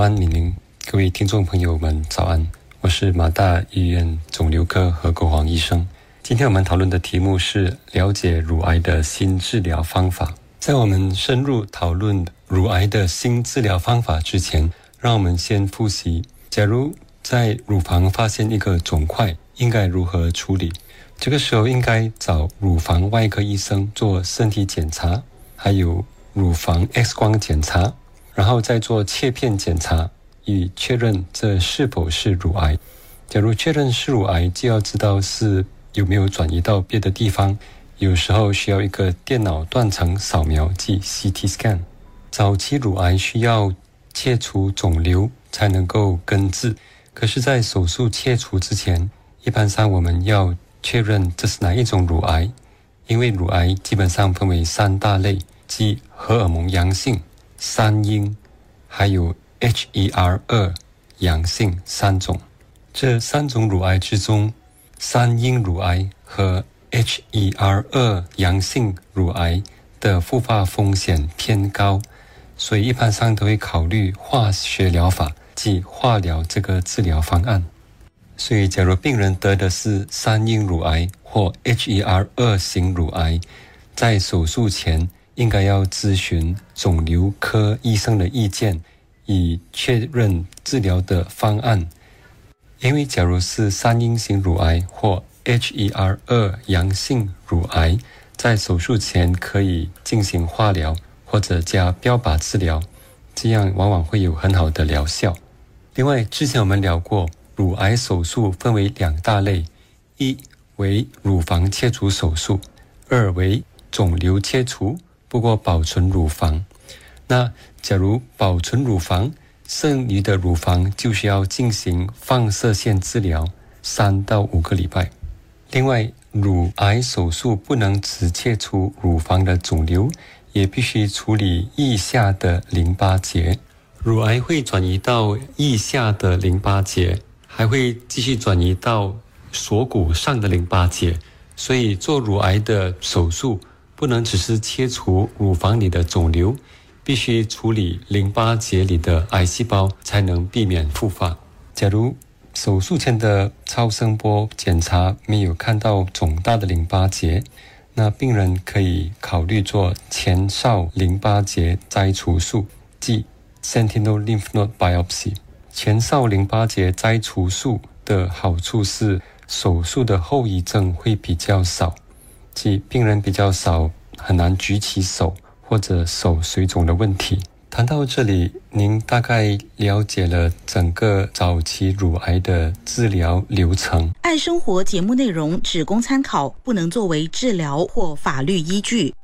安，敏玲，各位听众朋友们，早安！我是马大医院肿瘤科何国煌医生。今天我们讨论的题目是了解乳癌的新治疗方法。在我们深入讨论乳癌的新治疗方法之前，让我们先复习：假如在乳房发现一个肿块，应该如何处理？这个时候应该找乳房外科医生做身体检查，还有乳房 X 光检查。然后再做切片检查，以确认这是否是乳癌。假如确认是乳癌，就要知道是有没有转移到别的地方。有时候需要一个电脑断层扫描，即 CT scan。早期乳癌需要切除肿瘤才能够根治，可是，在手术切除之前，一般上我们要确认这是哪一种乳癌，因为乳癌基本上分为三大类，即荷尔蒙阳性。三阴，还有 HER 二阳性三种。这三种乳癌之中，三阴乳癌和 HER 二阳性乳癌的复发风险偏高，所以一般上都会考虑化学疗法，即化疗这个治疗方案。所以，假如病人得的是三阴乳癌或 HER 二型乳癌，在手术前。应该要咨询肿瘤科医生的意见，以确认治疗的方案。因为假如是三阴型乳癌或 HER2 阳性乳癌，在手术前可以进行化疗或者加标靶治疗，这样往往会有很好的疗效。另外，之前我们聊过，乳癌手术分为两大类：一为乳房切除手术，二为肿瘤切除。不过保存乳房，那假如保存乳房，剩余的乳房就需要进行放射线治疗三到五个礼拜。另外，乳癌手术不能只切除乳房的肿瘤，也必须处理腋下的淋巴结。乳癌会转移到腋下的淋巴结，还会继续转移到锁骨上的淋巴结，所以做乳癌的手术。不能只是切除乳房里的肿瘤，必须处理淋巴结里的癌细胞，才能避免复发。假如手术前的超声波检查没有看到肿大的淋巴结，那病人可以考虑做前哨淋巴结摘除术，即 sentinel lymph node biopsy。前哨淋巴结摘除术的好处是，手术的后遗症会比较少。即病人比较少，很难举起手或者手水肿的问题。谈到这里，您大概了解了整个早期乳癌的治疗流程。爱生活节目内容只供参考，不能作为治疗或法律依据。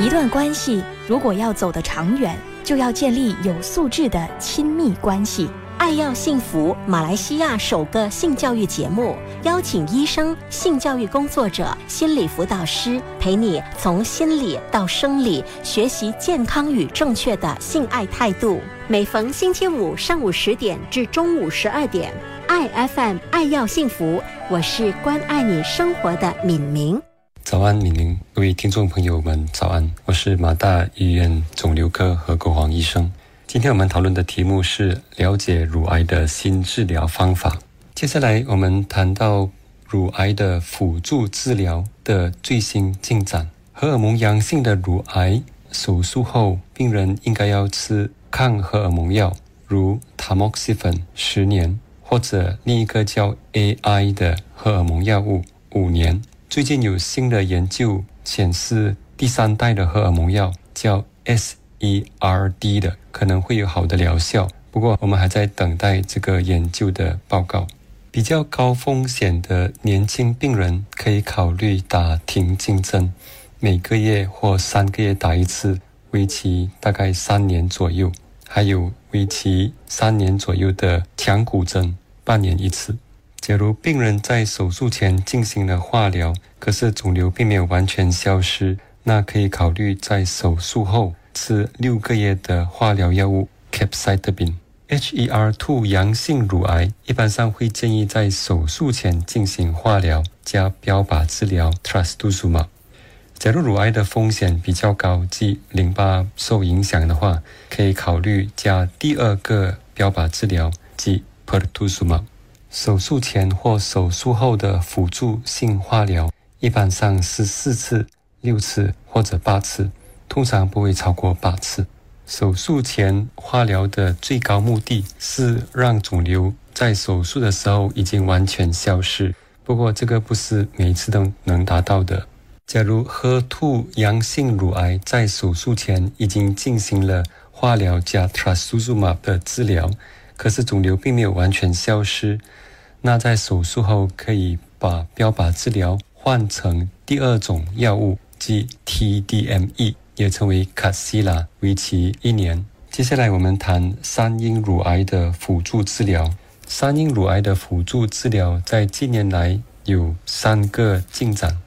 一段关系如果要走得长远，就要建立有素质的亲密关系。爱要幸福，马来西亚首个性教育节目，邀请医生、性教育工作者、心理辅导师，陪你从心理到生理学习健康与正确的性爱态度。每逢星期五上午十点至中午十二点，爱 FM 爱要幸福，我是关爱你生活的敏明。早安，敏明，各位听众朋友们，早安，我是马大医院肿瘤科何国煌医生。今天我们讨论的题目是了解乳癌的新治疗方法。接下来我们谈到乳癌的辅助治疗的最新进展。荷尔蒙阳性的乳癌手术后，病人应该要吃抗荷尔蒙药，如 tamoxifen 十年，或者另一个叫 AI 的荷尔蒙药物五年。最近有新的研究显示，第三代的荷尔蒙药叫 S。ERD 的可能会有好的疗效，不过我们还在等待这个研究的报告。比较高风险的年轻病人可以考虑打停经针，每个月或三个月打一次，为期大概三年左右；还有为期三年左右的强骨针，半年一次。假如病人在手术前进行了化疗，可是肿瘤并没有完全消失，那可以考虑在手术后。吃六个月的化疗药物 capecitabine。HER2 阳性乳癌一般上会建议在手术前进行化疗加标靶治疗 trastuzumab。假如乳癌的风险比较高，即淋巴受影响的话，可以考虑加第二个标靶治疗，即 pertuzumab。手术前或手术后的辅助性化疗，一般上是四次、六次或者八次，通常不会超过八次。手术前化疗的最高目的是让肿瘤在手术的时候已经完全消失。不过，这个不是每一次都能达到的。假如喝兔阳性乳癌在手术前已经进行了化疗加 trastuzumab 的治疗，可是肿瘤并没有完全消失，那在手术后可以把标靶治疗换成第二种药物，即 TDME。也称为卡西拉，为期一年。接下来我们谈三阴乳癌的辅助治疗。三阴乳癌的辅助治疗在近年来有三个进展：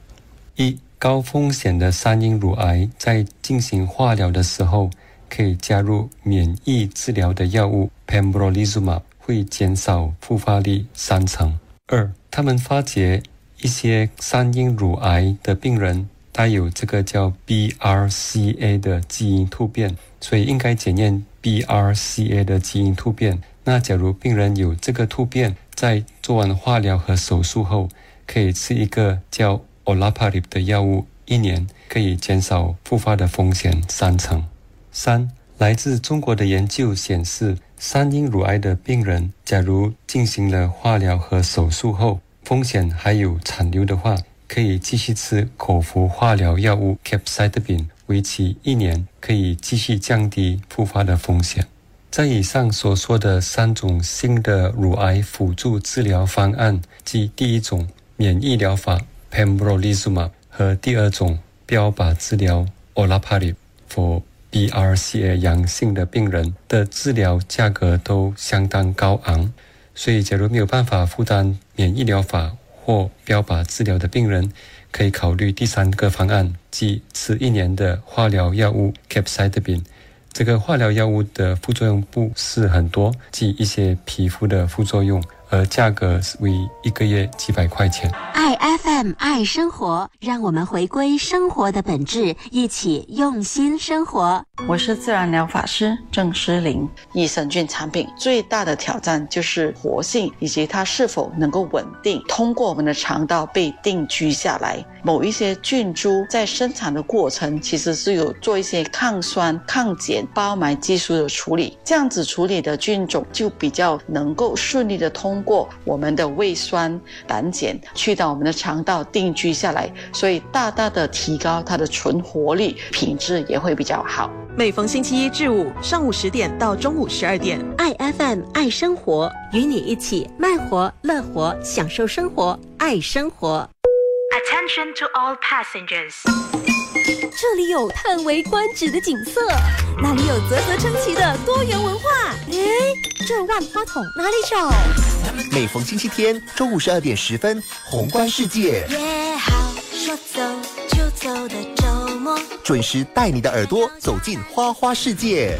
一、高风险的三阴乳癌在进行化疗的时候，可以加入免疫治疗的药物 pembrolizumab，会减少复发率三成。二、他们发觉一些三阴乳癌的病人。带有这个叫 BRCA 的基因突变，所以应该检验 BRCA 的基因突变。那假如病人有这个突变，在做完化疗和手术后，可以吃一个叫 Olaparib 的药物，一年可以减少复发的风险三成。三，来自中国的研究显示，三阴乳癌的病人，假如进行了化疗和手术后，风险还有残留的话。可以继续吃口服化疗药物 Capecitabine，为期一年，可以继续降低复发的风险。在以上所说的三种新的乳癌辅助治疗方案，即第一种免疫疗法 Pembrolizumab 和第二种标靶治疗 Olaparib，for BRCA 阳性的病人的治疗价格都相当高昂，所以假如没有办法负担免疫疗法，或标靶治疗的病人，可以考虑第三个方案，即吃一年的化疗药物 capsidabine。这个化疗药物的副作用不是很多，即一些皮肤的副作用。而价格为一个月几百块钱。爱 FM 爱生活，让我们回归生活的本质，一起用心生活。我是自然疗法师郑诗玲。益生菌产品最大的挑战就是活性以及它是否能够稳定通过我们的肠道被定居下来。某一些菌株在生产的过程其实是有做一些抗酸、抗碱、包埋技术的处理，这样子处理的菌种就比较能够顺利的通过我们的胃酸、胆碱去到我们的肠道定居下来，所以大大的提高它的存活率，品质也会比较好。每逢星期一至五上午十点到中午十二点，爱 FM 爱生活，与你一起慢活、乐活，享受生活，爱生活。Attention to all passengers！这里有叹为观止的景色，那里有啧啧称奇的多元文化。哎，这万花筒哪里找？每逢星期天中午十二点十分，宏观世界，约好说走就走的周末，准时带你的耳朵走进花花世界。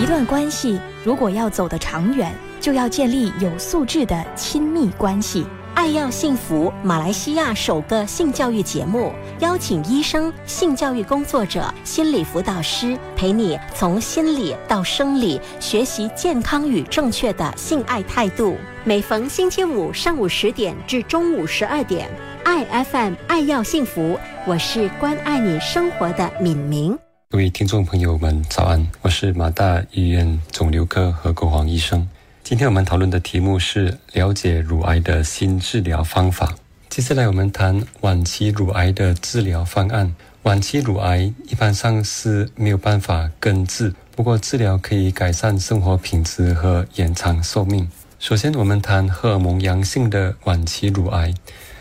一段关系如果要走得长远，就要建立有素质的亲密关系。爱要幸福，马来西亚首个性教育节目，邀请医生、性教育工作者、心理辅导师，陪你从心理到生理学习健康与正确的性爱态度。每逢星期五上午十点至中午十二点，爱 FM 爱要幸福，我是关爱你生活的敏明。各位听众朋友们，早安，我是马大医院肿瘤科何国煌医生。今天我们讨论的题目是了解乳癌的新治疗方法。接下来我们谈晚期乳癌的治疗方案。晚期乳癌一般上是没有办法根治，不过治疗可以改善生活品质和延长寿命。首先，我们谈荷尔蒙阳性的晚期乳癌。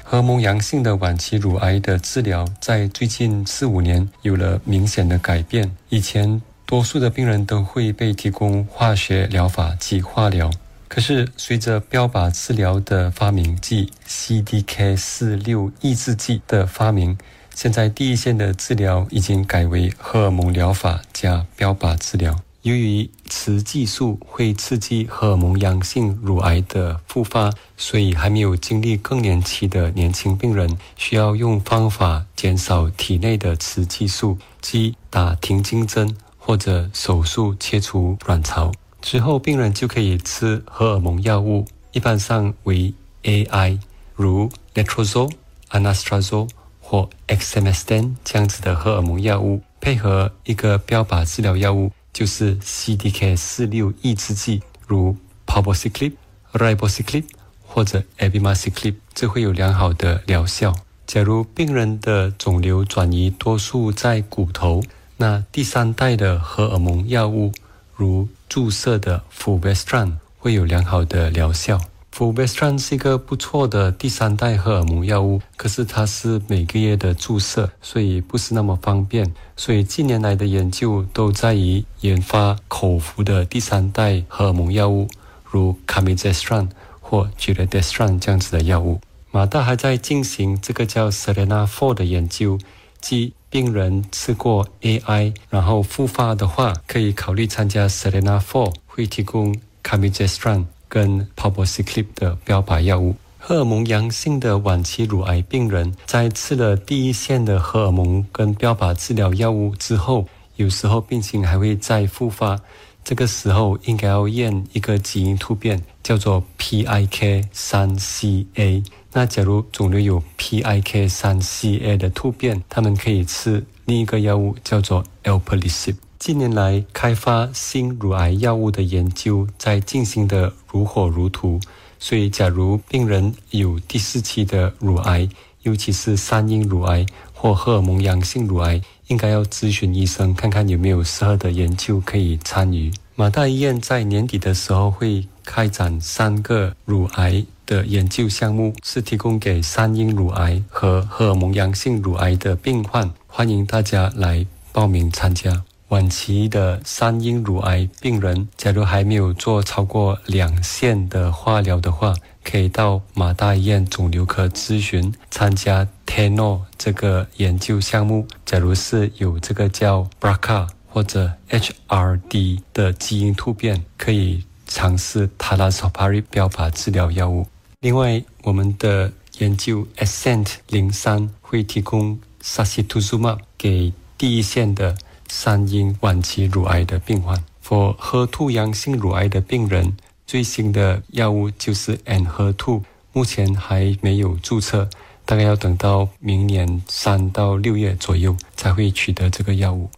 荷尔蒙阳性的晚期乳癌的治疗在最近四五年有了明显的改变。以前多数的病人都会被提供化学疗法及化疗，可是随着标靶治疗的发明即 CDK 四六抑制剂的发明，现在第一线的治疗已经改为荷尔蒙疗法加标靶治疗。由于雌激素会刺激荷尔蒙阳性乳癌的复发，所以还没有经历更年期的年轻病人需要用方法减少体内的雌激素，即打停经针或者手术切除卵巢。之后，病人就可以吃荷尔蒙药物，一般上为 AI，如 letrozole、anastrozole 或 Exemestan 这样子的荷尔蒙药物，配合一个标靶治疗药物。就是 CDK 四六抑制剂，如 Palbociclib、Ribociclib 或者 Abemaciclib，这会有良好的疗效。假如病人的肿瘤转移多数在骨头，那第三代的荷尔蒙药物，如注射的 Fulvestrant，会有良好的疗效。Fulvestrant 是一个不错的第三代荷尔蒙药物，可是它是每个月的注射，所以不是那么方便。所以近年来的研究都在于研发口服的第三代荷尔蒙药物，如 Camizestrant 或 Giredestrant 这样子的药物。马大还在进行这个叫 Selena 4的研究，即病人吃过 AI 然后复发的话，可以考虑参加 Selena Four，会提供 Camizestrant。跟 Palbociclib 的标靶药物，荷尔蒙阳性的晚期乳癌病人在吃了第一线的荷尔蒙跟标靶治疗药物之后，有时候病情还会再复发。这个时候应该要验一个基因突变，叫做 PIK3CA。那假如肿瘤有 PIK3CA 的突变，他们可以吃另一个药物，叫做 Alpelisib。近年来，开发新乳癌药物的研究在进行的如火如荼。所以，假如病人有第四期的乳癌，尤其是三阴乳癌或荷尔蒙阳性乳癌，应该要咨询医生，看看有没有适合的研究可以参与。马大医院在年底的时候会开展三个乳癌的研究项目，是提供给三阴乳癌和荷尔蒙阳性乳癌的病患，欢迎大家来报名参加。晚期的三阴乳癌病人，假如还没有做超过两线的化疗的话，可以到马大医院肿瘤科咨询，参加 TENO 这个研究项目。假如是有这个叫 BRCA 或者 HRD 的基因突变，可以尝试 Talazoparib 标靶治疗药物。另外，我们的研究 Ascent 零三会提供 Sacituzumab 给第一线的。三阴晚期乳癌的病患，for 核突阳性乳癌的病人，最新的药物就是 N 核突，目前还没有注册，大概要等到明年三到六月左右才会取得这个药物。